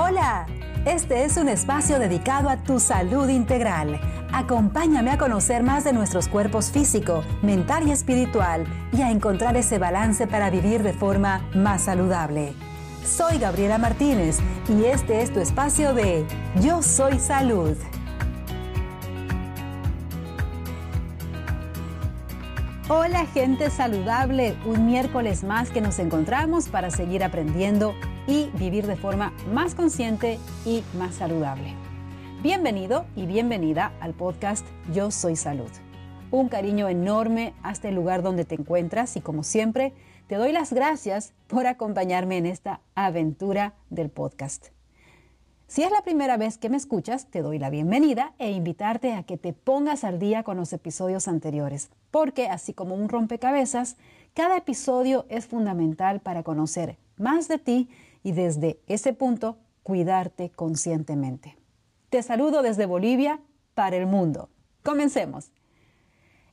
Hola, este es un espacio dedicado a tu salud integral. Acompáñame a conocer más de nuestros cuerpos físico, mental y espiritual y a encontrar ese balance para vivir de forma más saludable. Soy Gabriela Martínez y este es tu espacio de Yo Soy Salud. Hola gente saludable, un miércoles más que nos encontramos para seguir aprendiendo y vivir de forma más consciente y más saludable. Bienvenido y bienvenida al podcast Yo Soy Salud. Un cariño enorme hasta el lugar donde te encuentras y como siempre te doy las gracias por acompañarme en esta aventura del podcast. Si es la primera vez que me escuchas, te doy la bienvenida e invitarte a que te pongas al día con los episodios anteriores, porque así como un rompecabezas, cada episodio es fundamental para conocer más de ti y desde ese punto cuidarte conscientemente. Te saludo desde Bolivia para el mundo. Comencemos.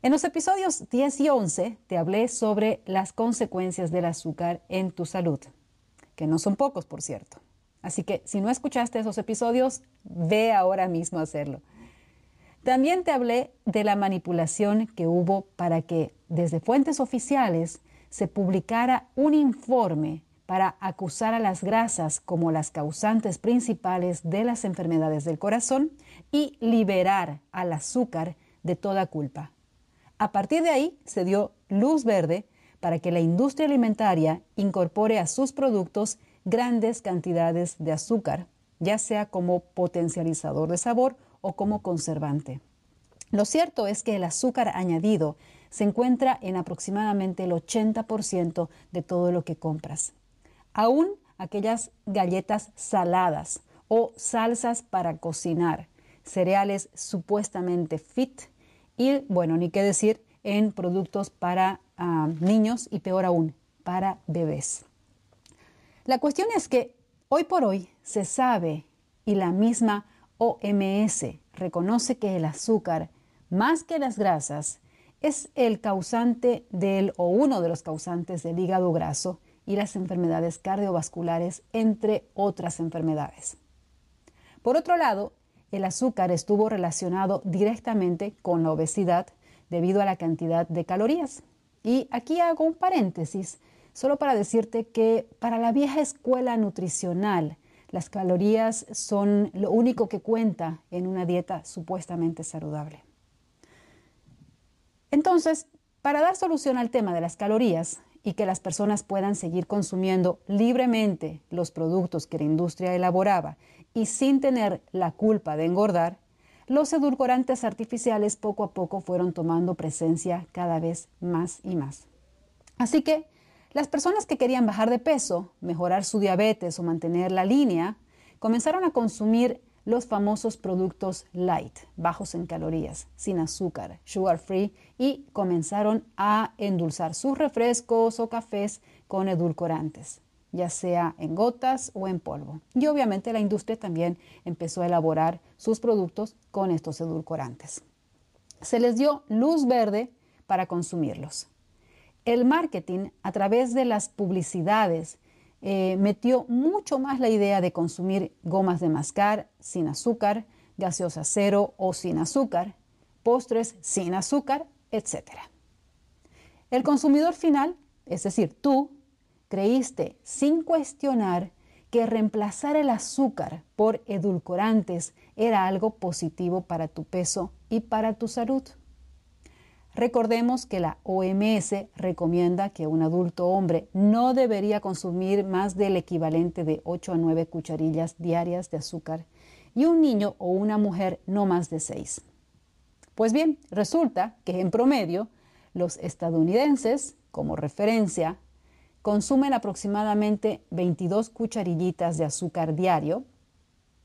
En los episodios 10 y 11 te hablé sobre las consecuencias del azúcar en tu salud, que no son pocos, por cierto. Así que si no escuchaste esos episodios, ve ahora mismo a hacerlo. También te hablé de la manipulación que hubo para que desde fuentes oficiales se publicara un informe para acusar a las grasas como las causantes principales de las enfermedades del corazón y liberar al azúcar de toda culpa. A partir de ahí se dio luz verde para que la industria alimentaria incorpore a sus productos grandes cantidades de azúcar, ya sea como potencializador de sabor o como conservante. Lo cierto es que el azúcar añadido se encuentra en aproximadamente el 80% de todo lo que compras. Aún aquellas galletas saladas o salsas para cocinar, cereales supuestamente fit y, bueno, ni qué decir, en productos para ah, niños y peor aún, para bebés. La cuestión es que hoy por hoy se sabe y la misma OMS reconoce que el azúcar, más que las grasas, es el causante del o uno de los causantes del hígado graso y las enfermedades cardiovasculares, entre otras enfermedades. Por otro lado, el azúcar estuvo relacionado directamente con la obesidad debido a la cantidad de calorías. Y aquí hago un paréntesis, solo para decirte que para la vieja escuela nutricional, las calorías son lo único que cuenta en una dieta supuestamente saludable. Entonces, para dar solución al tema de las calorías y que las personas puedan seguir consumiendo libremente los productos que la industria elaboraba y sin tener la culpa de engordar, los edulcorantes artificiales poco a poco fueron tomando presencia cada vez más y más. Así que las personas que querían bajar de peso, mejorar su diabetes o mantener la línea, comenzaron a consumir los famosos productos light, bajos en calorías, sin azúcar, sugar free, y comenzaron a endulzar sus refrescos o cafés con edulcorantes ya sea en gotas o en polvo. Y obviamente la industria también empezó a elaborar sus productos con estos edulcorantes. Se les dio luz verde para consumirlos. El marketing a través de las publicidades eh, metió mucho más la idea de consumir gomas de mascar sin azúcar, gaseosa cero o sin azúcar, postres sin azúcar, etc. El consumidor final, es decir, tú, creíste sin cuestionar que reemplazar el azúcar por edulcorantes era algo positivo para tu peso y para tu salud. Recordemos que la OMS recomienda que un adulto hombre no debería consumir más del equivalente de 8 a 9 cucharillas diarias de azúcar y un niño o una mujer no más de 6. Pues bien, resulta que en promedio los estadounidenses, como referencia, consumen aproximadamente 22 cucharillitas de azúcar diario,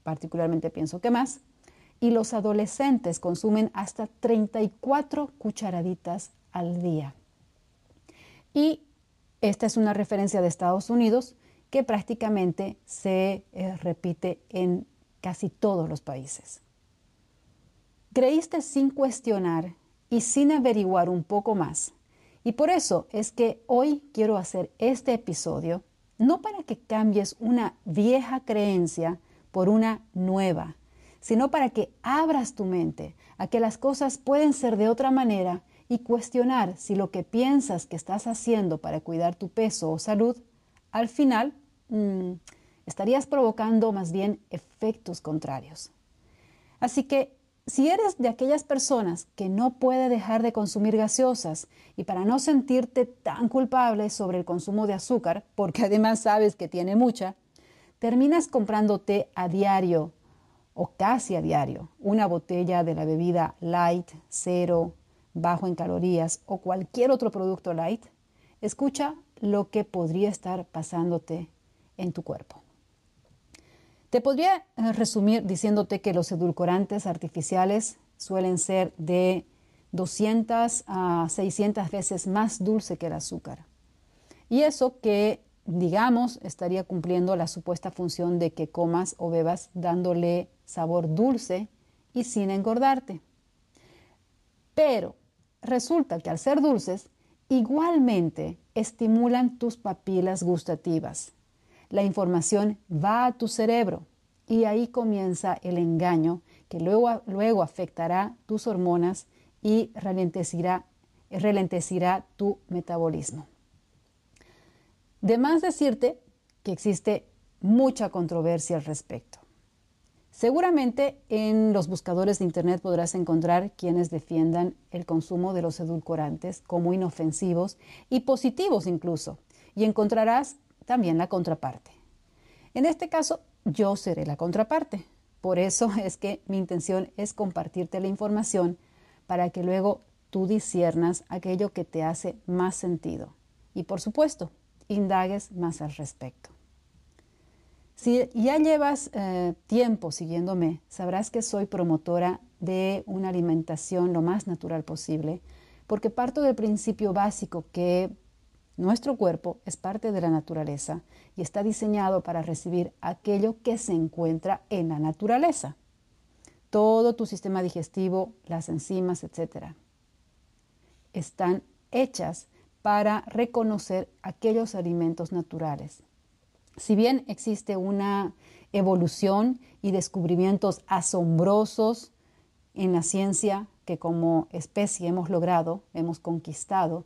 particularmente pienso que más, y los adolescentes consumen hasta 34 cucharaditas al día. Y esta es una referencia de Estados Unidos que prácticamente se eh, repite en casi todos los países. Creíste sin cuestionar y sin averiguar un poco más y por eso es que hoy quiero hacer este episodio, no para que cambies una vieja creencia por una nueva, sino para que abras tu mente a que las cosas pueden ser de otra manera y cuestionar si lo que piensas que estás haciendo para cuidar tu peso o salud, al final mm, estarías provocando más bien efectos contrarios. Así que si eres de aquellas personas que no puede dejar de consumir gaseosas y para no sentirte tan culpable sobre el consumo de azúcar, porque además sabes que tiene mucha, terminas comprándote a diario o casi a diario una botella de la bebida light, cero, bajo en calorías o cualquier otro producto light, escucha lo que podría estar pasándote en tu cuerpo. Te podría eh, resumir diciéndote que los edulcorantes artificiales suelen ser de 200 a 600 veces más dulce que el azúcar. Y eso que digamos, estaría cumpliendo la supuesta función de que comas o bebas dándole sabor dulce y sin engordarte. Pero resulta que al ser dulces, igualmente estimulan tus papilas gustativas. La información va a tu cerebro y ahí comienza el engaño que luego, luego afectará tus hormonas y ralentecirá, tu metabolismo. De más decirte que existe mucha controversia al respecto. Seguramente en los buscadores de Internet podrás encontrar quienes defiendan el consumo de los edulcorantes como inofensivos y positivos incluso, y encontrarás también la contraparte. En este caso, yo seré la contraparte. Por eso es que mi intención es compartirte la información para que luego tú disiernas aquello que te hace más sentido. Y por supuesto, indagues más al respecto. Si ya llevas eh, tiempo siguiéndome, sabrás que soy promotora de una alimentación lo más natural posible, porque parto del principio básico que nuestro cuerpo es parte de la naturaleza y está diseñado para recibir aquello que se encuentra en la naturaleza. Todo tu sistema digestivo, las enzimas, etc., están hechas para reconocer aquellos alimentos naturales. Si bien existe una evolución y descubrimientos asombrosos en la ciencia que como especie hemos logrado, hemos conquistado,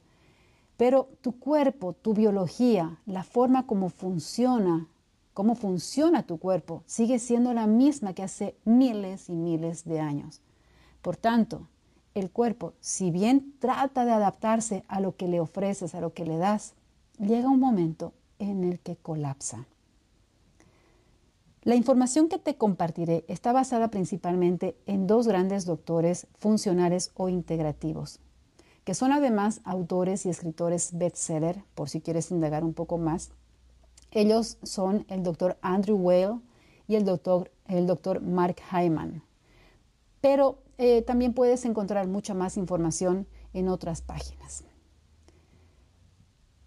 pero tu cuerpo, tu biología, la forma como funciona, cómo funciona tu cuerpo, sigue siendo la misma que hace miles y miles de años. Por tanto, el cuerpo, si bien trata de adaptarse a lo que le ofreces, a lo que le das, llega un momento en el que colapsa. La información que te compartiré está basada principalmente en dos grandes doctores funcionales o integrativos, que son además autores y escritores bestseller, por si quieres indagar un poco más. Ellos son el doctor Andrew Whale y el doctor, el doctor Mark Hyman. Pero eh, también puedes encontrar mucha más información en otras páginas.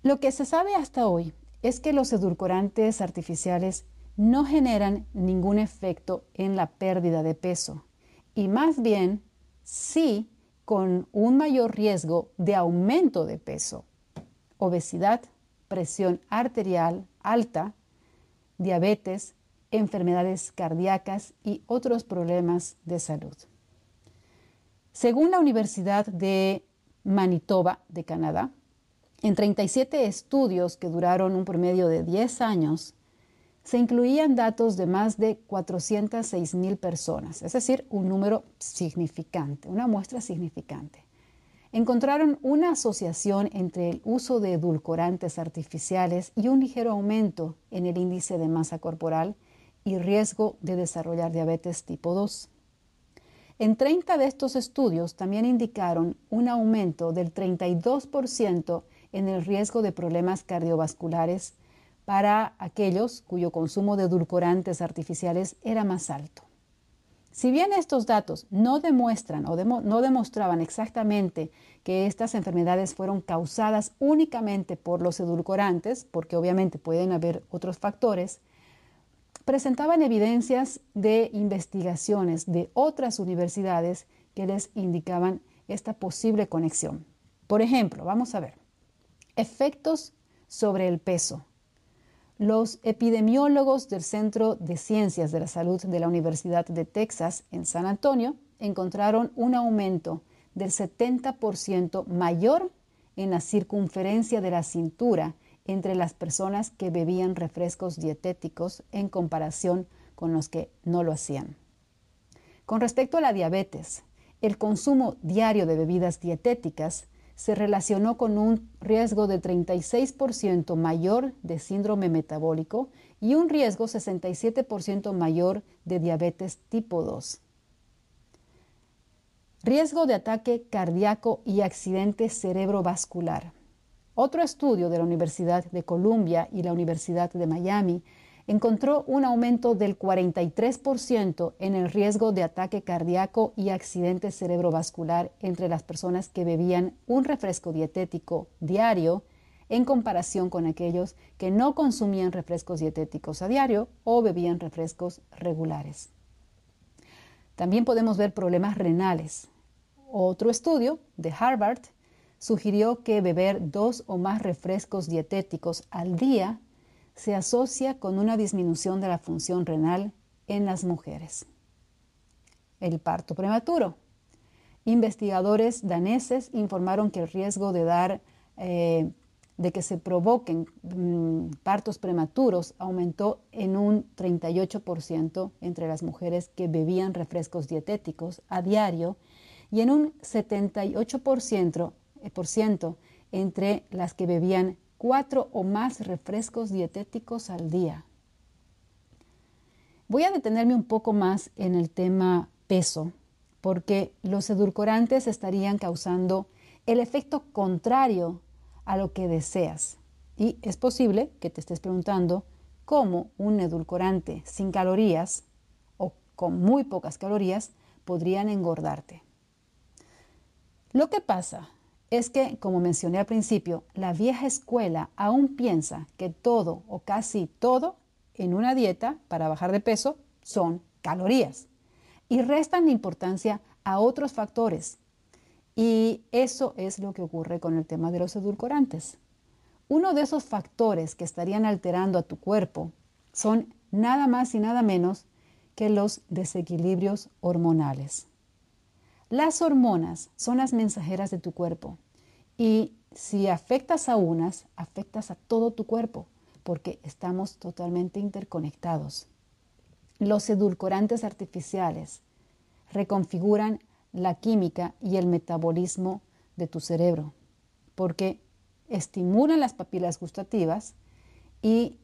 Lo que se sabe hasta hoy es que los edulcorantes artificiales no generan ningún efecto en la pérdida de peso y más bien sí con un mayor riesgo de aumento de peso, obesidad, presión arterial alta, diabetes, enfermedades cardíacas y otros problemas de salud. Según la Universidad de Manitoba de Canadá, en 37 estudios que duraron un promedio de 10 años, se incluían datos de más de 406 mil personas, es decir, un número significante, una muestra significante. Encontraron una asociación entre el uso de edulcorantes artificiales y un ligero aumento en el índice de masa corporal y riesgo de desarrollar diabetes tipo 2. En 30 de estos estudios también indicaron un aumento del 32% en el riesgo de problemas cardiovasculares para aquellos cuyo consumo de edulcorantes artificiales era más alto. Si bien estos datos no demuestran o no demostraban exactamente que estas enfermedades fueron causadas únicamente por los edulcorantes, porque obviamente pueden haber otros factores, presentaban evidencias de investigaciones de otras universidades que les indicaban esta posible conexión. Por ejemplo, vamos a ver, efectos sobre el peso. Los epidemiólogos del Centro de Ciencias de la Salud de la Universidad de Texas en San Antonio encontraron un aumento del 70% mayor en la circunferencia de la cintura entre las personas que bebían refrescos dietéticos en comparación con los que no lo hacían. Con respecto a la diabetes, el consumo diario de bebidas dietéticas se relacionó con un riesgo de 36% mayor de síndrome metabólico y un riesgo 67% mayor de diabetes tipo 2. Riesgo de ataque cardíaco y accidente cerebrovascular. Otro estudio de la Universidad de Columbia y la Universidad de Miami encontró un aumento del 43% en el riesgo de ataque cardíaco y accidente cerebrovascular entre las personas que bebían un refresco dietético diario en comparación con aquellos que no consumían refrescos dietéticos a diario o bebían refrescos regulares. También podemos ver problemas renales. Otro estudio de Harvard sugirió que beber dos o más refrescos dietéticos al día se asocia con una disminución de la función renal en las mujeres. El parto prematuro. Investigadores daneses informaron que el riesgo de dar eh, de que se provoquen mm, partos prematuros aumentó en un 38% entre las mujeres que bebían refrescos dietéticos a diario y en un 78% eh, entre las que bebían cuatro o más refrescos dietéticos al día. Voy a detenerme un poco más en el tema peso, porque los edulcorantes estarían causando el efecto contrario a lo que deseas. Y es posible que te estés preguntando cómo un edulcorante sin calorías o con muy pocas calorías podrían engordarte. Lo que pasa es que, como mencioné al principio, la vieja escuela aún piensa que todo o casi todo en una dieta para bajar de peso son calorías y restan importancia a otros factores. Y eso es lo que ocurre con el tema de los edulcorantes. Uno de esos factores que estarían alterando a tu cuerpo son nada más y nada menos que los desequilibrios hormonales. Las hormonas son las mensajeras de tu cuerpo y si afectas a unas, afectas a todo tu cuerpo porque estamos totalmente interconectados. Los edulcorantes artificiales reconfiguran la química y el metabolismo de tu cerebro porque estimulan las papilas gustativas y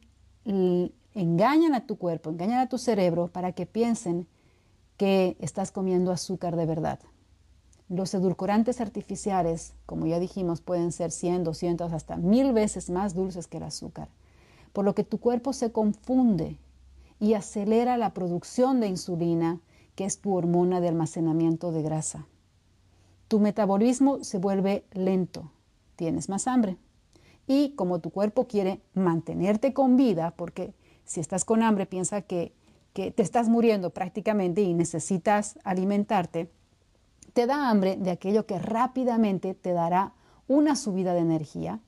engañan a tu cuerpo, engañan a tu cerebro para que piensen que estás comiendo azúcar de verdad. Los edulcorantes artificiales, como ya dijimos, pueden ser 100, 200, hasta mil veces más dulces que el azúcar, por lo que tu cuerpo se confunde y acelera la producción de insulina, que es tu hormona de almacenamiento de grasa. Tu metabolismo se vuelve lento, tienes más hambre. Y como tu cuerpo quiere mantenerte con vida, porque si estás con hambre piensa que, que te estás muriendo prácticamente y necesitas alimentarte, te da hambre de aquello que rápidamente te dará una subida de energía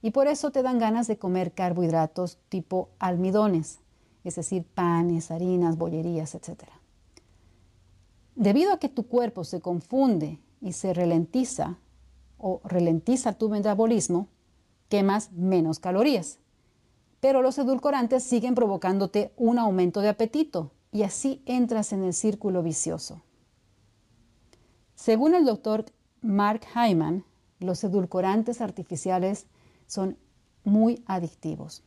y por eso te dan ganas de comer carbohidratos tipo almidones, es decir, panes, harinas, bollerías, etc. Debido a que tu cuerpo se confunde y se ralentiza o ralentiza tu metabolismo, quemas menos calorías. Pero los edulcorantes siguen provocándote un aumento de apetito y así entras en el círculo vicioso. Según el doctor Mark Hyman, los edulcorantes artificiales son muy adictivos.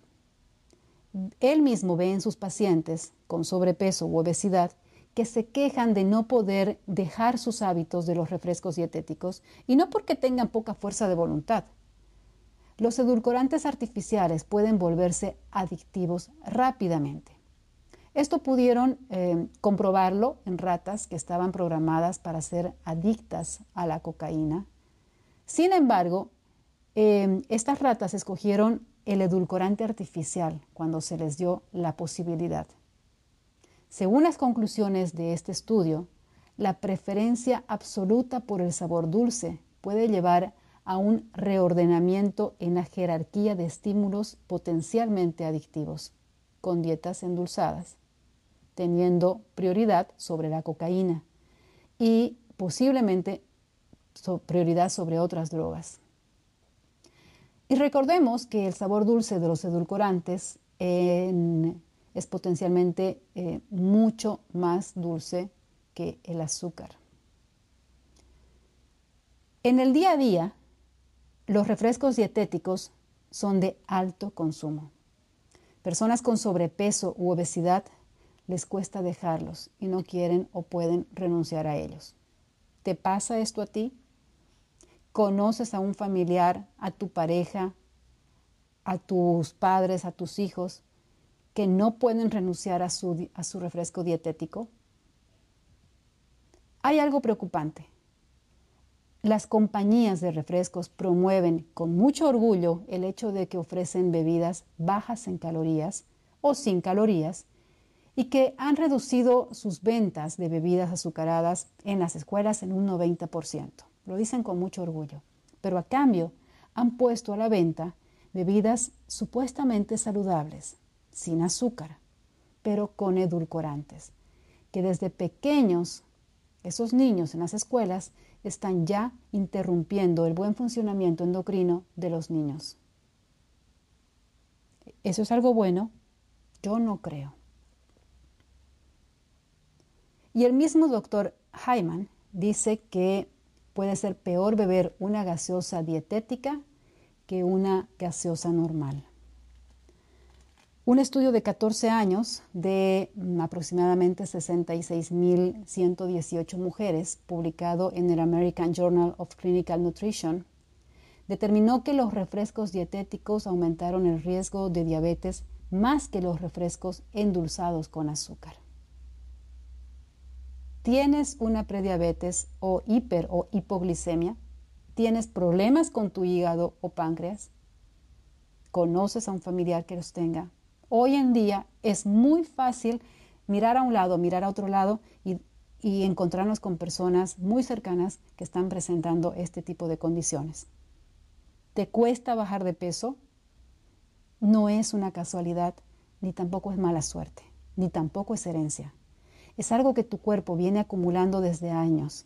Él mismo ve en sus pacientes con sobrepeso u obesidad que se quejan de no poder dejar sus hábitos de los refrescos dietéticos y no porque tengan poca fuerza de voluntad. Los edulcorantes artificiales pueden volverse adictivos rápidamente. Esto pudieron eh, comprobarlo en ratas que estaban programadas para ser adictas a la cocaína. Sin embargo, em, estas ratas escogieron el edulcorante artificial cuando se les dio la posibilidad. Según las conclusiones de este estudio, la preferencia absoluta por el sabor dulce puede llevar a un reordenamiento en la jerarquía de estímulos potencialmente adictivos, con dietas endulzadas, teniendo prioridad sobre la cocaína y posiblemente prioridad sobre otras drogas. Y recordemos que el sabor dulce de los edulcorantes es potencialmente eh, mucho más dulce que el azúcar. En el día a día, los refrescos dietéticos son de alto consumo. Personas con sobrepeso u obesidad les cuesta dejarlos y no quieren o pueden renunciar a ellos. ¿Te pasa esto a ti? ¿Conoces a un familiar, a tu pareja, a tus padres, a tus hijos, que no pueden renunciar a su, refresco dietético? Hay algo preocupante. Las compañías de refrescos promueven con mucho orgullo el hecho de que ofrecen bebidas bajas en calorías o sin calorías y que han reducido sus ventas de bebidas azucaradas en las escuelas en un 90%. Lo dicen con mucho orgullo. Pero a cambio han puesto a la venta bebidas supuestamente saludables, sin azúcar, pero con edulcorantes, que desde pequeños esos niños en las escuelas están ya interrumpiendo el buen funcionamiento endocrino de los niños. ¿Eso es algo bueno? Yo no creo. Y el mismo doctor Hyman dice que puede ser peor beber una gaseosa dietética que una gaseosa normal. Un estudio de 14 años de aproximadamente 66.118 mujeres, publicado en el American Journal of Clinical Nutrition, determinó que los refrescos dietéticos aumentaron el riesgo de diabetes más que los refrescos endulzados con azúcar. ¿Tienes una prediabetes o hiper o hipoglicemia? ¿Tienes problemas con tu hígado o páncreas? ¿Conoces a un familiar que los tenga? Hoy en día es muy fácil mirar a un lado, mirar a otro lado y, encontrarnos con personas muy cercanas que están presentando este tipo de condiciones. ¿Te cuesta bajar de peso? No es una casualidad, ni tampoco es mala suerte, ni tampoco es herencia. Es algo que tu cuerpo viene acumulando desde años.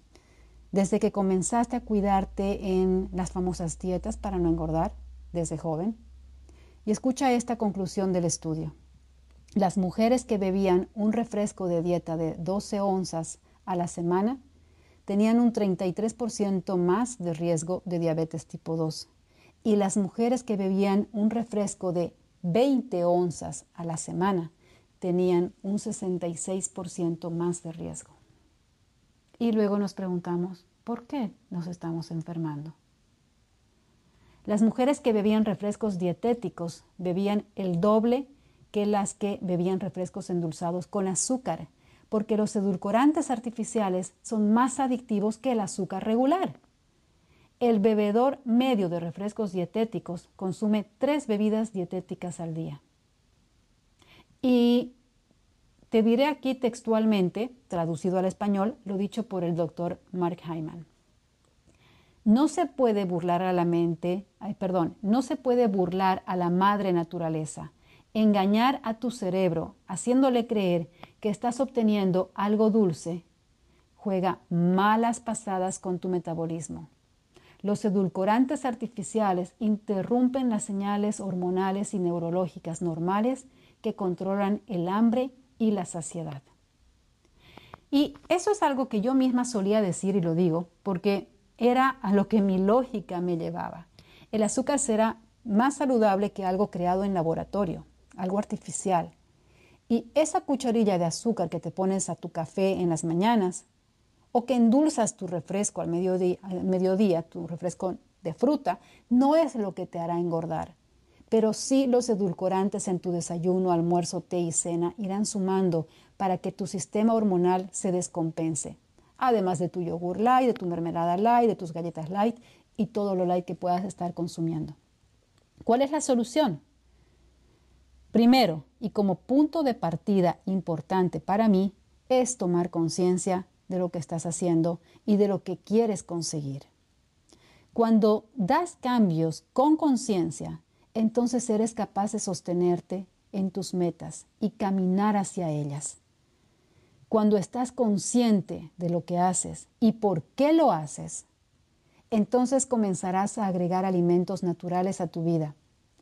Desde que comenzaste a cuidarte en las famosas dietas para no engordar, desde joven, y escucha esta conclusión del estudio. Las mujeres que bebían un refresco de dieta de 12 onzas a la semana tenían un 33% más de riesgo de diabetes tipo 2 y las mujeres que bebían un refresco de 20 onzas a la semana tenían un 66% más de riesgo. Y luego nos preguntamos, ¿por qué nos estamos enfermando? Las mujeres que bebían refrescos dietéticos bebían el doble que las que bebían refrescos endulzados con azúcar, porque los edulcorantes artificiales son más adictivos que el azúcar regular. El bebedor medio de refrescos dietéticos consume tres bebidas dietéticas al día. Y te diré aquí textualmente, traducido al español, lo dicho por el doctor Mark Hyman. No se puede burlar a la mente, ay, perdón, no se puede burlar a la madre naturaleza, engañar a tu cerebro haciéndole creer que estás obteniendo algo dulce, juega malas pasadas con tu metabolismo. Los edulcorantes artificiales interrumpen las señales hormonales y neurológicas normales que controlan el hambre y la saciedad. Y eso es algo que yo misma solía decir y lo digo, porque era a lo que mi lógica me llevaba. El azúcar será más saludable que algo creado en laboratorio, algo artificial. Y esa cucharilla de azúcar que te pones a tu café en las mañanas o que endulzas tu refresco al mediodía, al tu refresco de fruta, no es lo que te hará engordar. Pero sí los edulcorantes en tu desayuno, almuerzo, té y cena irán sumando para que tu sistema hormonal se descompense además de tu yogur light, de tu mermelada light, de tus galletas light y todo lo light que puedas estar consumiendo. ¿Cuál es la solución? Primero, y como punto de partida importante para mí, es tomar conciencia de lo que estás haciendo y de lo que quieres conseguir. Cuando das cambios con conciencia, entonces eres capaz de sostenerte en tus metas y caminar hacia ellas. Cuando estás consciente de lo que haces y por qué lo haces, entonces comenzarás a agregar alimentos naturales a tu vida,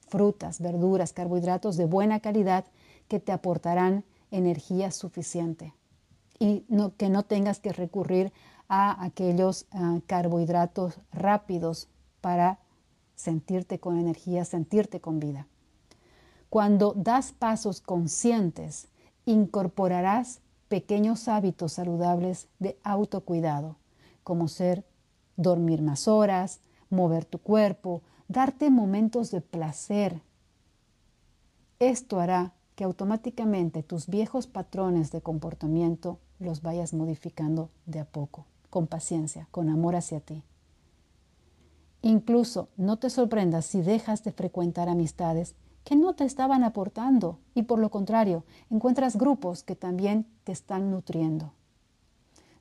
frutas, verduras, carbohidratos de buena calidad que te aportarán energía suficiente y que no tengas que recurrir a aquellos ah, carbohidratos rápidos para sentirte con energía, sentirte con vida. Cuando das pasos conscientes, incorporarás pequeños hábitos saludables de autocuidado, como ser dormir más horas, mover tu cuerpo, darte momentos de placer. Esto hará que automáticamente tus viejos patrones de comportamiento los vayas modificando de a poco, con paciencia, con amor hacia ti. Incluso no te sorprendas si dejas de frecuentar amistades que no te estaban aportando y por lo contrario encuentras grupos que también te están nutriendo.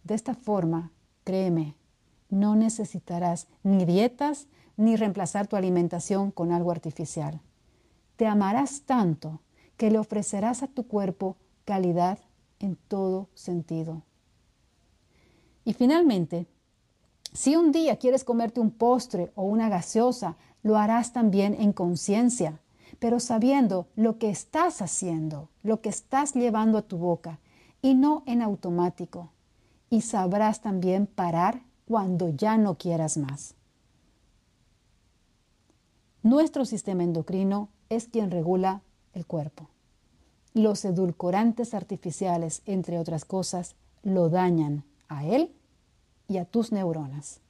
De esta forma, créeme, no necesitarás ni dietas ni reemplazar tu alimentación con algo artificial. Te amarás tanto que le ofrecerás a tu cuerpo calidad en todo sentido. Y finalmente, si un día quieres comerte un postre o una gaseosa, lo harás también en conciencia pero sabiendo lo que estás haciendo, lo que estás llevando a tu boca y no en automático. Y sabrás también parar cuando ya no quieras más. Nuestro sistema endocrino es quien regula el cuerpo. Los edulcorantes artificiales, entre otras cosas, lo dañan a él y a tus neuronas.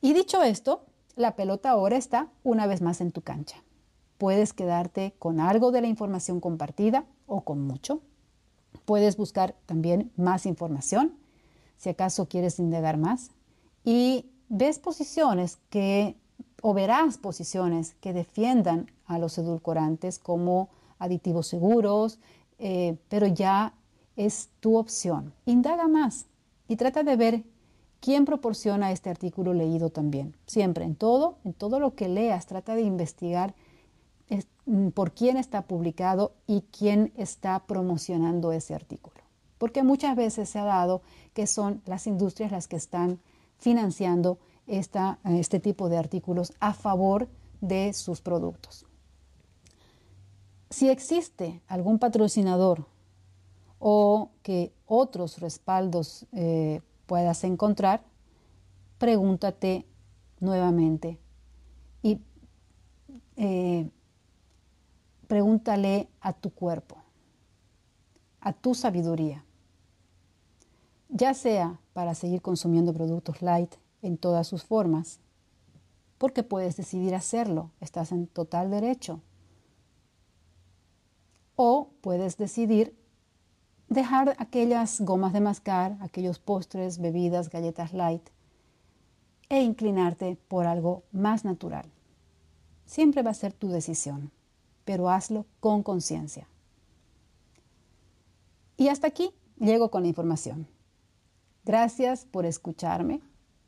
Y dicho esto, la pelota ahora está una vez más en tu cancha. Puedes quedarte con algo de la información compartida o con mucho. Puedes buscar también más información, si acaso quieres indagar más. Y ves posiciones que, o verás posiciones que defiendan a los edulcorantes como aditivos seguros, eh, pero ya es tu opción. Indaga más y trata de ver ¿Quién proporciona este artículo leído también? Siempre, en todo, en todo lo que leas, trata de investigar mm, por quién está publicado y quién está promocionando ese artículo. Porque muchas veces se ha dado que son las industrias las que están financiando esta, este tipo de artículos a favor de sus productos. Si existe algún patrocinador o que otros respaldos eh, puedas encontrar, pregúntate nuevamente y eh, pregúntale a tu cuerpo, a tu sabiduría, ya sea para seguir consumiendo productos light en todas sus formas, porque puedes decidir hacerlo, estás en total derecho. O puedes decidir dejar aquellas gomas de mascar, aquellos postres, bebidas, galletas light e inclinarte por algo más natural. Siempre va a ser tu decisión, pero hazlo con conciencia. Y hasta aquí llego con la información. Gracias por escucharme,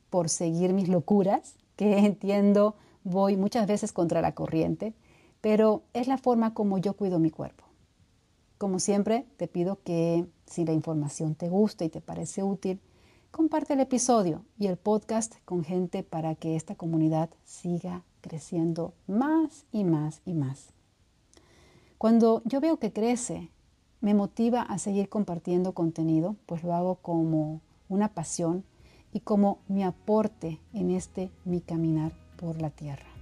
por seguir mis locuras, que entiendo voy muchas veces contra la corriente, pero es la forma como yo cuido mi cuerpo. Como siempre, te pido que si la información te gusta y te parece útil, comparte el episodio y el podcast con gente para que esta comunidad siga creciendo más y más y más. Cuando yo veo que crece, me motiva a seguir compartiendo contenido, pues lo hago como una pasión y como mi aporte en este mi caminar por la tierra.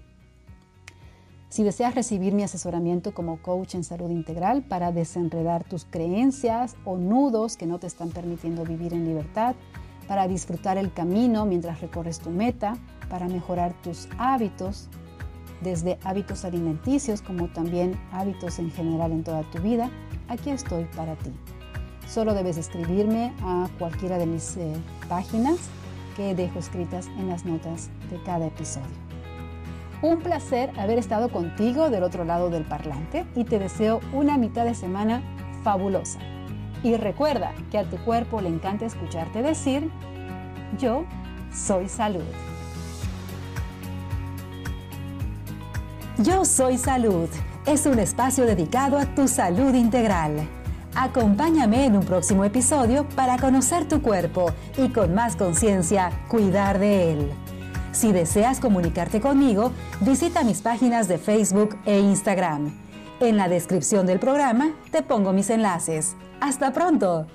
Si deseas recibir mi asesoramiento como coach en salud integral para desenredar tus creencias o nudos que no te están permitiendo vivir en libertad, para disfrutar el camino mientras recorres tu meta, para mejorar tus hábitos, desde hábitos alimenticios como también hábitos en general en toda tu vida, aquí estoy para ti. Solo debes escribirme a cualquiera de mis eh, páginas que dejo escritas en las notas de cada episodio. Un placer haber estado contigo del otro lado del parlante y te deseo una mitad de semana fabulosa. Y recuerda que a tu cuerpo le encanta escucharte decir, yo soy salud. Yo soy salud. Es un espacio dedicado a tu salud integral. Acompáñame en un próximo episodio para conocer tu cuerpo y con más conciencia cuidar de él. Si deseas comunicarte conmigo, visita mis páginas de Facebook e Instagram. En la descripción del programa te pongo mis enlaces. ¡Hasta pronto!